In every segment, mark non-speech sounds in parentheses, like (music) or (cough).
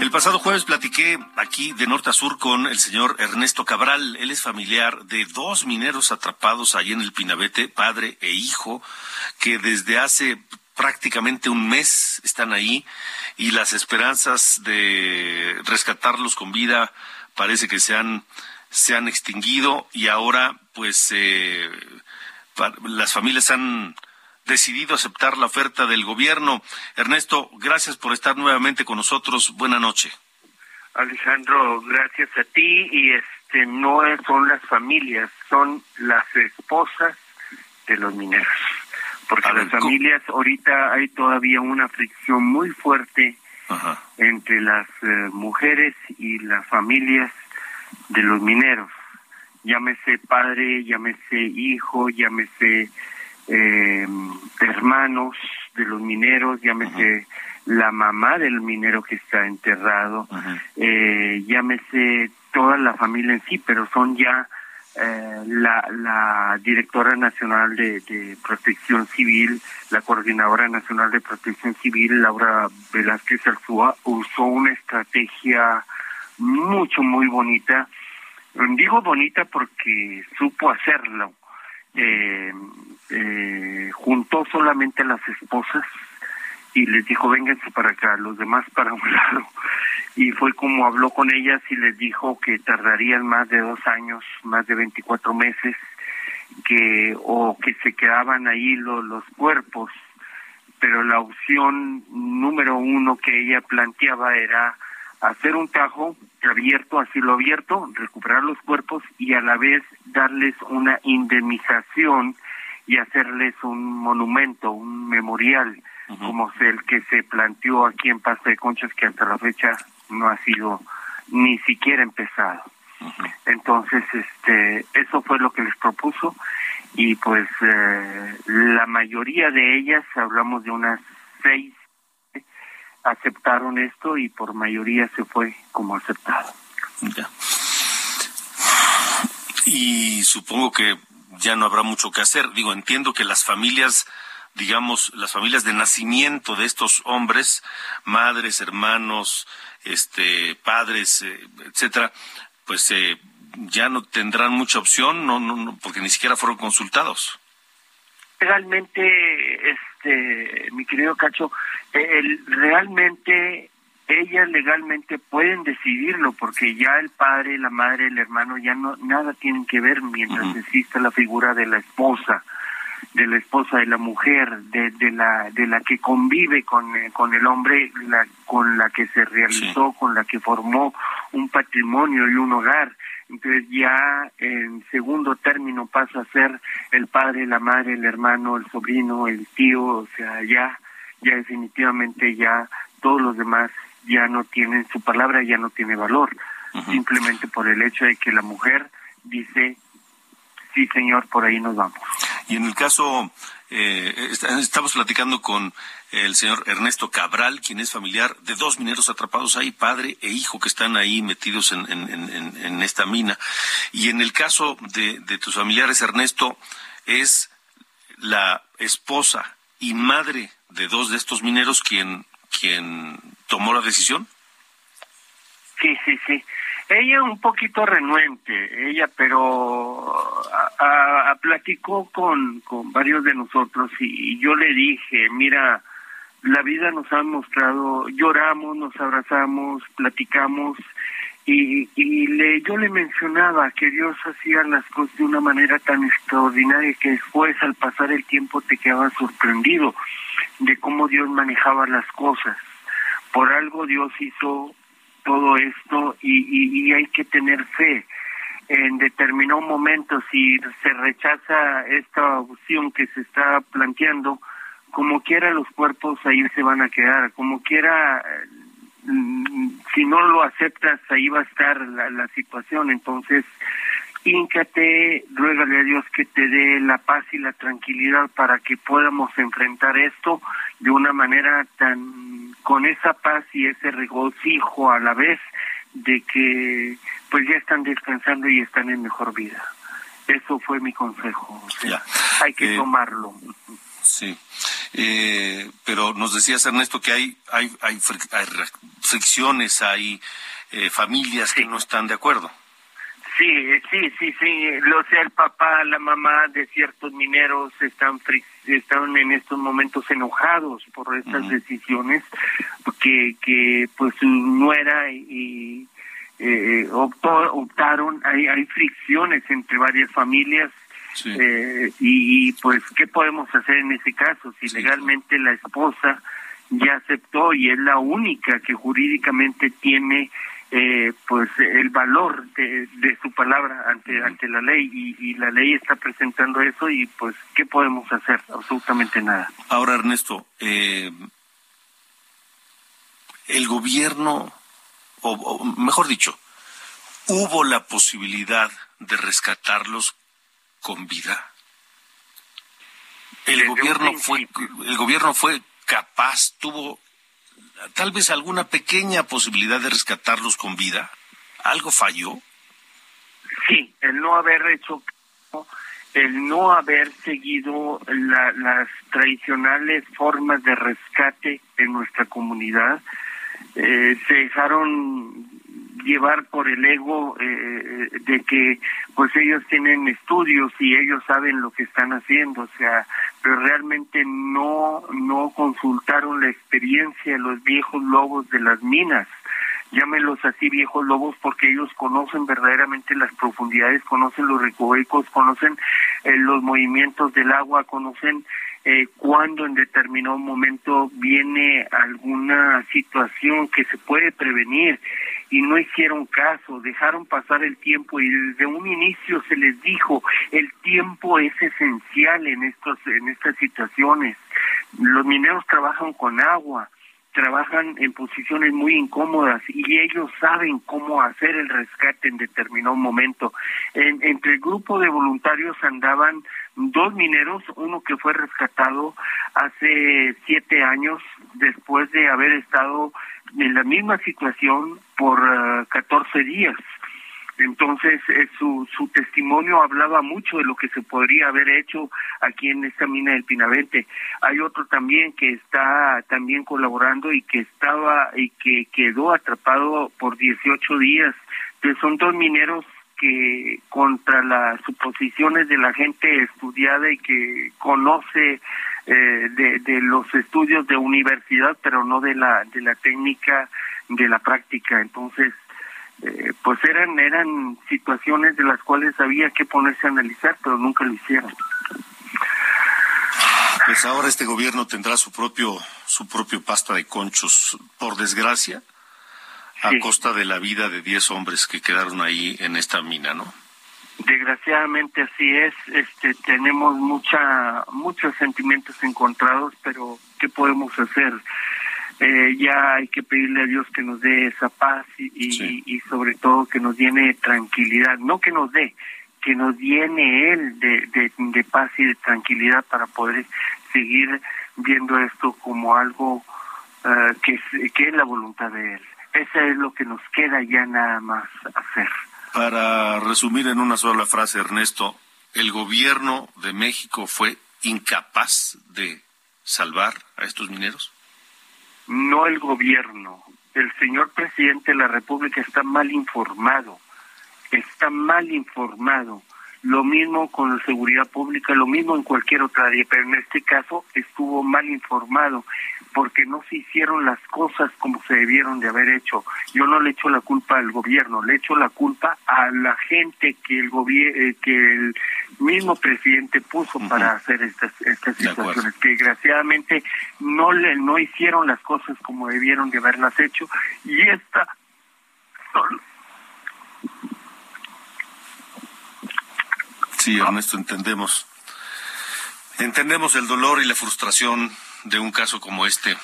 El pasado jueves platiqué aquí de norte a sur con el señor Ernesto Cabral. Él es familiar de dos mineros atrapados allí en el Pinabete, padre e hijo, que desde hace prácticamente un mes están ahí y las esperanzas de rescatarlos con vida parece que se han, se han extinguido y ahora pues eh, las familias han decidido aceptar la oferta del gobierno. Ernesto, gracias por estar nuevamente con nosotros. Buena noche. Alejandro, gracias a ti y este no son las familias, son las esposas de los mineros. Porque las familias ahorita hay todavía una fricción muy fuerte entre las eh, mujeres y las familias de los mineros. Llámese padre, llámese hijo, llámese eh, hermanos de los mineros, llámese la mamá del minero que está enterrado, eh, llámese toda la familia en sí, pero son ya eh, la, la directora nacional de, de, protección civil, la coordinadora nacional de protección civil, Laura Velázquez Arzúa, usó una estrategia mucho, muy bonita. Digo bonita porque supo hacerlo. Eh, eh, juntó solamente a las esposas y les dijo, vénganse para acá, los demás para un (laughs) lado. Y fue como habló con ellas y les dijo que tardarían más de dos años, más de 24 meses, que o que se quedaban ahí los, los cuerpos. Pero la opción número uno que ella planteaba era hacer un tajo abierto, así lo abierto, recuperar los cuerpos y a la vez darles una indemnización y hacerles un monumento, un memorial, como el que se planteó aquí en Pasta de Conchas, que hasta la fecha no ha sido ni siquiera empezado. Entonces, este, eso fue lo que les propuso y pues eh, la mayoría de ellas, hablamos de unas seis, aceptaron esto y por mayoría se fue como aceptado. Y supongo que ya no habrá mucho que hacer. Digo, entiendo que las familias, digamos, las familias de nacimiento de estos hombres, madres, hermanos, este, padres, eh, etcétera, pues eh, ya no tendrán mucha opción, no, no, porque ni siquiera fueron consultados. Realmente, este, mi querido Cacho, el, realmente ellas legalmente pueden decidirlo porque ya el padre, la madre, el hermano ya no nada tienen que ver mientras exista la figura de la esposa, de la esposa de la mujer, de, de la de la que convive con, eh, con el hombre, la, con la que se realizó, con la que formó un patrimonio y un hogar. Entonces ya en segundo término pasa a ser el padre, la madre, el hermano, el sobrino, el tío, o sea, ya ya definitivamente ya todos los demás ya no tienen, su palabra ya no tiene valor, simplemente por el hecho de que la mujer dice, sí señor, por ahí nos vamos. Y en el caso, eh, estamos platicando con el señor Ernesto Cabral, quien es familiar de dos mineros atrapados ahí, padre e hijo que están ahí metidos en, en, esta mina. Y en el caso de, de tus familiares, Ernesto, es la esposa y madre de dos de estos mineros quien, quien tomó la decisión? Sí, sí, sí. Ella un poquito renuente, ella, pero a, platicó con, con varios de nosotros y, yo le dije, mira, la vida nos ha mostrado, lloramos, nos abrazamos, platicamos y, y le, yo le mencionaba que Dios hacía las cosas de una manera tan extraordinaria que después al pasar el tiempo te quedabas sorprendido de cómo Dios manejaba las cosas por algo Dios hizo todo esto y, hay que tener fe. En determinado momento, si se rechaza esta opción que se está planteando, como quiera los cuerpos ahí se van a quedar, como quiera, mm, si no lo aceptas, ahí va a estar la, la situación. Entonces, híncate, ruégale a Dios que te dé la paz y la tranquilidad para que podamos enfrentar esto de una manera tan, con esa paz y ese regocijo a la vez de que pues ya están descansando y están en mejor vida. Eso fue mi consejo. hay que eh, tomarlo. Sí. Eh, pero nos decías, Ernesto, que hay, hay, hay, fricciones, hay eh, familias que no están de acuerdo. Sí, sí, sí, sí. Lo sea el papá, la mamá de ciertos mineros están están en estos momentos enojados por estas decisiones que que pues su nuera y eh, optaron. Hay hay fricciones entre varias familias eh, y, pues qué podemos hacer en ese caso si legalmente la esposa ya aceptó y es la única que jurídicamente tiene eh, pues el valor de, su palabra ante ante la ley y, la ley está presentando eso y pues qué podemos hacer absolutamente nada. Ahora Ernesto eh, el gobierno o, mejor dicho hubo la posibilidad de rescatarlos con vida el gobierno fue el gobierno fue capaz tuvo tal vez alguna pequeña posibilidad de rescatarlos con vida? ¿Algo falló? Sí, el no haber hecho, el no haber seguido las tradicionales formas de rescate en nuestra comunidad, eh, se dejaron llevar por el ego eh, de que pues ellos tienen estudios y ellos saben lo que están haciendo, o sea, pero realmente no no consultaron la experiencia de los viejos lobos de las minas. Llámenlos así viejos lobos porque ellos conocen verdaderamente las profundidades, conocen los recovecos, conocen eh, los movimientos del agua, conocen eh, cuando en determinado momento viene alguna situación que se puede prevenir y no hicieron caso, dejaron pasar el tiempo y desde un inicio se les dijo, el tiempo es esencial en estos en estas situaciones. Los mineros trabajan con agua, trabajan en posiciones muy incómodas y ellos saben cómo hacer el rescate en determinado momento. entre el grupo de voluntarios andaban dos mineros, uno que fue rescatado hace siete años después de haber estado en la misma situación por uh, 14 días. Entonces, eh, su, su testimonio hablaba mucho de lo que se podría haber hecho aquí en esta mina del Pinavete. Hay otro también que está también colaborando y que estaba y que quedó atrapado por 18 días. Entonces, son dos mineros que contra las suposiciones de la gente estudiada y que conoce eh, de, los estudios de universidad, pero no de la de la técnica de la práctica. Entonces, eh, pues eran eran situaciones de las cuales había que ponerse a analizar, pero nunca lo hicieron. Pues ahora este gobierno tendrá su propio su propio pasta de conchos, por desgracia, a costa de la vida de 10 hombres que quedaron ahí en esta mina, ¿no? Desgraciadamente así es, este tenemos mucha muchos sentimientos encontrados, pero ¿qué podemos hacer? Eh, ya hay que pedirle a Dios que nos dé esa paz y, y, sobre todo que nos llene tranquilidad, no que nos dé, que nos llene Él de, de, de paz y de tranquilidad para poder seguir viendo esto como algo uh, que, que es la voluntad de Él. Eso es lo que nos queda ya nada más hacer. Para resumir en una sola frase, Ernesto, ¿el gobierno de México fue incapaz de salvar a estos mineros? No el gobierno. El señor presidente de la República está mal informado. Está mal informado. Lo mismo con la seguridad pública, lo mismo en cualquier otra área, pero en este caso estuvo mal informado porque no se hicieron las cosas como se debieron de haber hecho. Yo no le echo la culpa al gobierno, le echo la culpa a la gente que el gobierno, eh, que el mismo presidente puso para hacer estas estas situaciones, que desgraciadamente no le no hicieron las cosas como debieron de haberlas hecho y esta Sí, Ernesto, entendemos. Entendemos el dolor y la frustración de un caso como este.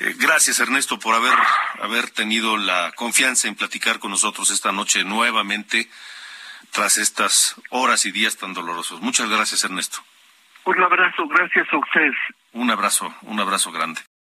Eh, gracias, Ernesto, por haber, haber tenido la confianza en platicar con nosotros esta noche nuevamente tras estas horas y días tan dolorosos. Muchas gracias, Ernesto. Un abrazo, gracias a ustedes. Un abrazo, un abrazo grande.